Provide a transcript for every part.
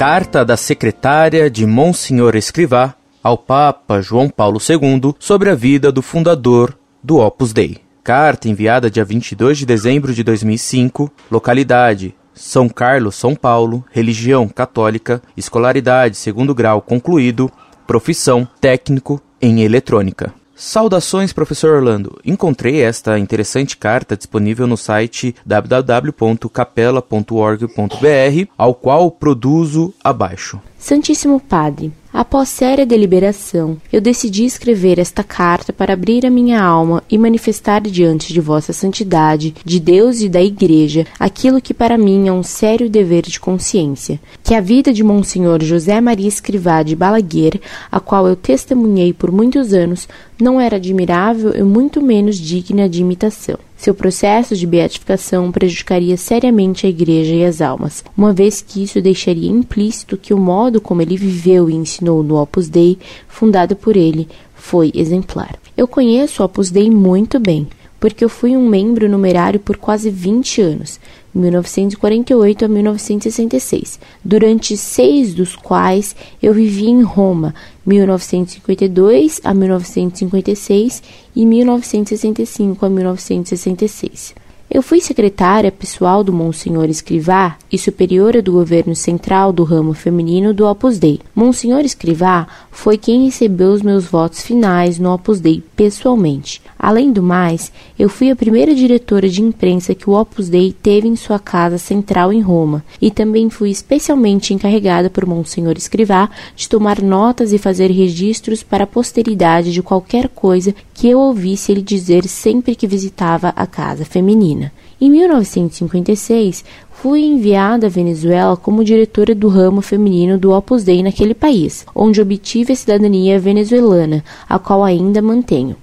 Carta da secretária de Monsenhor Escrivá ao Papa João Paulo II sobre a vida do fundador do Opus Dei. Carta enviada dia 22 de dezembro de 2005, localidade São Carlos, São Paulo, religião católica, escolaridade segundo grau concluído, profissão técnico em eletrônica. Saudações, professor Orlando. Encontrei esta interessante carta disponível no site www.capela.org.br, ao qual produzo abaixo. Santíssimo Padre, após séria deliberação, eu decidi escrever esta carta para abrir a minha alma e manifestar diante de Vossa Santidade, de Deus e da Igreja, aquilo que para mim é um sério dever de consciência, que a vida de Monsenhor José Maria Escrivá de Balaguer, a qual eu testemunhei por muitos anos, não era admirável e muito menos digna de imitação. Seu processo de beatificação prejudicaria seriamente a Igreja e as almas, uma vez que isso deixaria implícito que o modo como ele viveu e ensinou no Opus Dei, fundado por ele, foi exemplar. Eu conheço o Opus Dei muito bem, porque eu fui um membro numerário por quase 20 anos, 1948 a 1966, durante seis dos quais eu vivi em Roma, 1952 a 1956 e 1965 a 1966. Eu fui secretária pessoal do Monsenhor Escrivá e superiora do governo central do ramo feminino do Opus Dei. Monsenhor Escrivá foi quem recebeu os meus votos finais no Opus Dei pessoalmente. Além do mais, eu fui a primeira diretora de imprensa que o Opus Dei teve em sua casa central em Roma, e também fui especialmente encarregada por Monsenhor Escrivá de tomar notas e fazer registros para a posteridade de qualquer coisa que eu ouvisse ele dizer sempre que visitava a casa feminina. Em 1956, fui enviada à Venezuela como diretora do ramo feminino do Opus Dei naquele país, onde obtive a cidadania venezuelana, a qual ainda mantenho.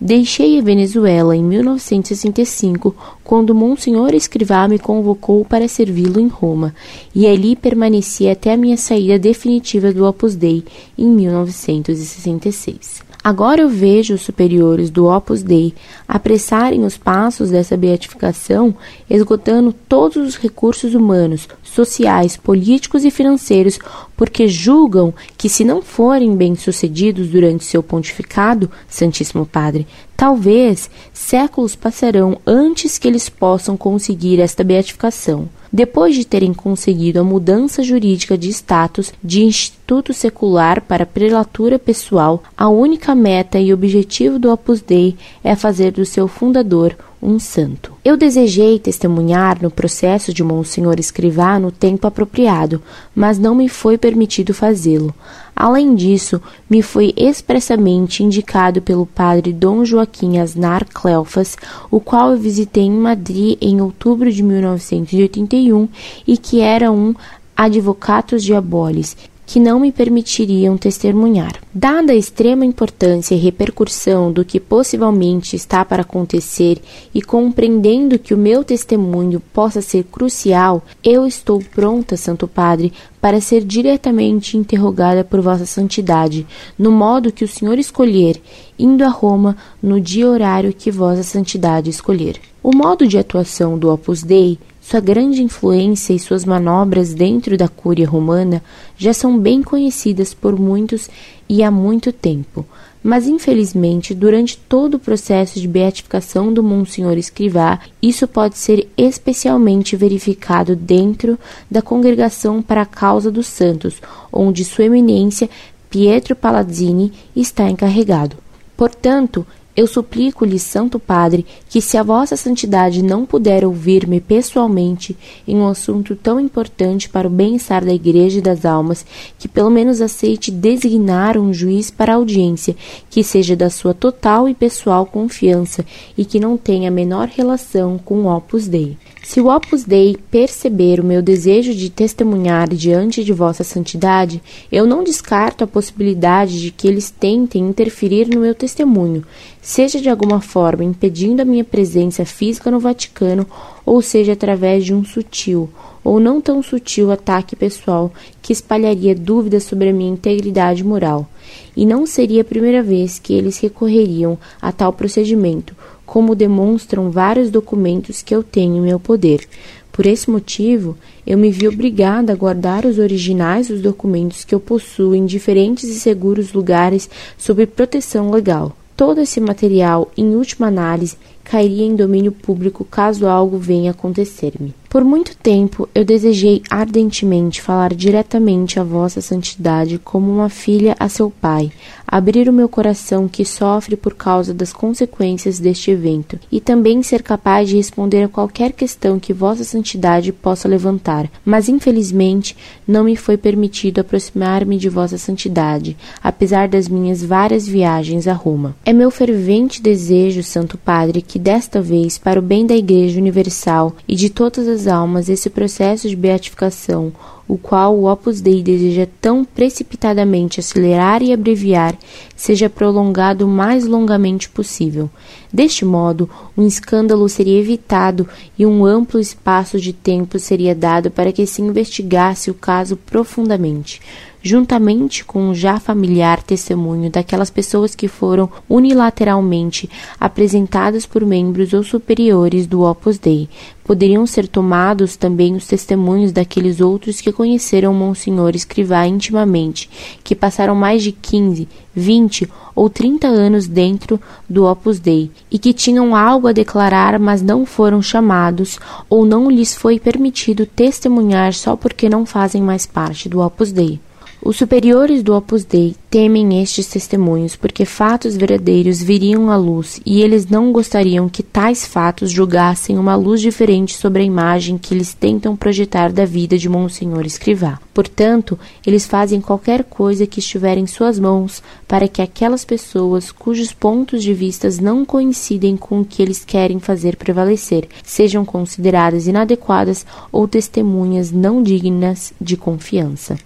Deixei a Venezuela em 1965, quando Monsenhor Escrivá me convocou para servi-lo em Roma, e ali permaneci até a minha saída definitiva do Opus Dei em 1966. Agora eu vejo os superiores do Opus Dei apressarem os passos dessa beatificação, esgotando todos os recursos humanos, sociais, políticos e financeiros, porque julgam que, se não forem bem-sucedidos durante seu pontificado, Santíssimo Padre, talvez séculos passarão antes que eles possam conseguir esta beatificação. Depois de terem conseguido a mudança jurídica de status de instituto secular para prelatura pessoal, a única meta e objetivo do Opus Dei é fazer do seu fundador um santo. Eu desejei testemunhar no processo de Monsenhor Escrivá no tempo apropriado, mas não me foi permitido fazê-lo. Além disso, me foi expressamente indicado pelo padre Dom Joaquim Asnar Cleofas, o qual eu visitei em Madrid em outubro de 1981 e que era um advocatus diabolis que não me permitiriam testemunhar. Dada a extrema importância e repercussão do que possivelmente está para acontecer e compreendendo que o meu testemunho possa ser crucial, eu estou pronta, Santo Padre, para ser diretamente interrogada por Vossa Santidade, no modo que o Senhor escolher, indo a Roma no dia horário que Vossa Santidade escolher. O modo de atuação do Opus Dei sua grande influência e suas manobras dentro da Cúria Romana já são bem conhecidas por muitos e há muito tempo, mas infelizmente, durante todo o processo de beatificação do Monsenhor Escrivá, isso pode ser especialmente verificado dentro da Congregação para a Causa dos Santos, onde Sua Eminência Pietro Palazzini está encarregado. Portanto, eu suplico-lhe, Santo Padre, que se a vossa santidade não puder ouvir-me pessoalmente em um assunto tão importante para o bem-estar da Igreja e das almas, que pelo menos aceite designar um juiz para a audiência, que seja da sua total e pessoal confiança e que não tenha a menor relação com o Opus Dei. Se o Opus Dei perceber o meu desejo de testemunhar diante de vossa santidade, eu não descarto a possibilidade de que eles tentem interferir no meu testemunho, seja de alguma forma impedindo a minha presença física no Vaticano, ou seja através de um sutil ou não tão sutil ataque pessoal que espalharia dúvidas sobre a minha integridade moral. E não seria a primeira vez que eles recorreriam a tal procedimento, como demonstram vários documentos que eu tenho em meu poder. Por esse motivo, eu me vi obrigada a guardar os originais dos documentos que eu possuo em diferentes e seguros lugares sob proteção legal. Todo esse material, em última análise, cairia em domínio público caso algo venha acontecer-me. Por muito tempo eu desejei ardentemente falar diretamente a Vossa Santidade como uma filha a seu pai, abrir o meu coração que sofre por causa das consequências deste evento, e também ser capaz de responder a qualquer questão que Vossa Santidade possa levantar. Mas infelizmente não me foi permitido aproximar-me de Vossa Santidade, apesar das minhas várias viagens a Roma. É meu fervente desejo, Santo Padre, que desta vez, para o bem da Igreja Universal e de todas as almas esse processo de beatificação, o qual o Opus Dei deseja tão precipitadamente acelerar e abreviar, seja prolongado o mais longamente possível. Deste modo, um escândalo seria evitado e um amplo espaço de tempo seria dado para que se investigasse o caso profundamente juntamente com o já familiar testemunho daquelas pessoas que foram unilateralmente apresentadas por membros ou superiores do Opus Dei. Poderiam ser tomados também os testemunhos daqueles outros que conheceram Monsenhor Escrivá intimamente, que passaram mais de 15, 20 ou 30 anos dentro do Opus Dei e que tinham algo a declarar, mas não foram chamados ou não lhes foi permitido testemunhar só porque não fazem mais parte do Opus Dei. Os superiores do Opus Dei temem estes testemunhos porque fatos verdadeiros viriam à luz e eles não gostariam que tais fatos julgassem uma luz diferente sobre a imagem que eles tentam projetar da vida de Monsenhor Escrivá. Portanto, eles fazem qualquer coisa que estiver em suas mãos para que aquelas pessoas cujos pontos de vista não coincidem com o que eles querem fazer prevalecer sejam consideradas inadequadas ou testemunhas não dignas de confiança.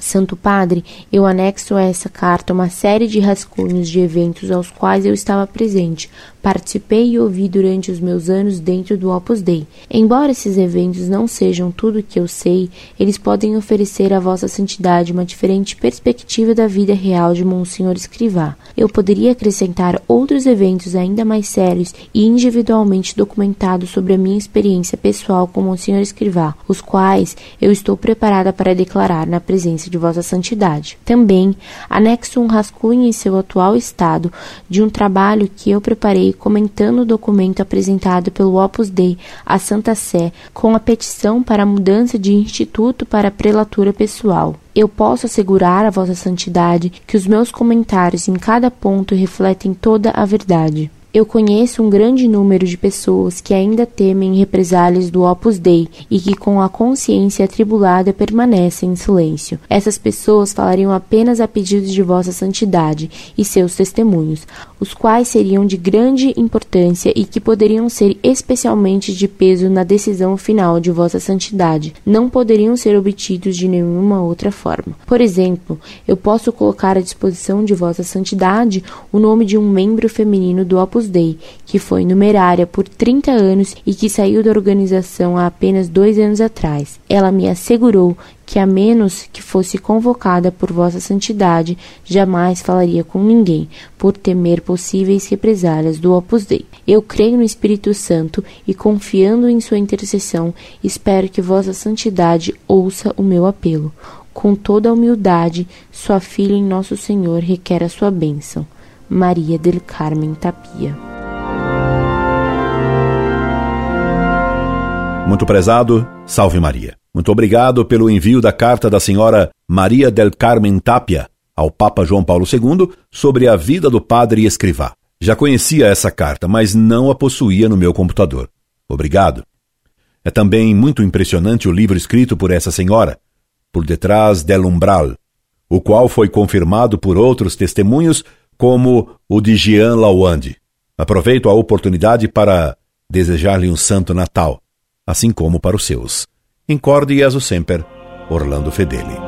Santo Padre, eu anexo a essa carta uma série de rascunhos de eventos aos quais eu estava presente, participei e ouvi durante os meus anos dentro do Opus Dei. Embora esses eventos não sejam tudo o que eu sei, eles podem oferecer à Vossa Santidade uma diferente perspectiva da vida real de Monsenhor Escrivá. Eu poderia acrescentar outros eventos ainda mais sérios e individualmente documentados sobre a minha experiência pessoal com Monsenhor Escrivá, os quais eu estou preparada para declarar na presença de Vossa Santidade. Também anexo um rascunho em seu atual estado de um trabalho que eu preparei comentando o documento apresentado pelo Opus Dei à Santa Sé com a petição para a mudança de instituto para a prelatura pessoal. Eu posso assegurar a Vossa Santidade que os meus comentários em cada ponto refletem toda a verdade. Eu conheço um grande número de pessoas que ainda temem represálias do Opus Dei e que, com a consciência atribulada, permanecem em silêncio. Essas pessoas falariam apenas a pedidos de Vossa Santidade e seus testemunhos, os quais seriam de grande importância e que poderiam ser especialmente de peso na decisão final de Vossa Santidade. Não poderiam ser obtidos de nenhuma outra forma. Por exemplo, eu posso colocar à disposição de Vossa Santidade o nome de um membro feminino do Opus Dei, que foi numerária por 30 anos e que saiu da organização há apenas dois anos atrás. Ela me assegurou que, a menos que fosse convocada por Vossa Santidade, jamais falaria com ninguém, por temer possíveis represálias do Opus Dei. Eu creio no Espírito Santo e, confiando em sua intercessão, espero que Vossa Santidade ouça o meu apelo. Com toda a humildade, sua filha em Nosso Senhor requer a sua bênção. Maria del Carmen Tapia. Muito prezado, salve Maria. Muito obrigado pelo envio da carta da senhora Maria del Carmen Tapia ao Papa João Paulo II sobre a vida do padre Escrivá. Já conhecia essa carta, mas não a possuía no meu computador. Obrigado. É também muito impressionante o livro escrito por essa senhora, Por Detrás del Umbral, o qual foi confirmado por outros testemunhos como o de Jean Lawande. Aproveito a oportunidade para desejar-lhe um santo Natal, assim como para os seus. Incorde Jesus Semper, Orlando Fedeli.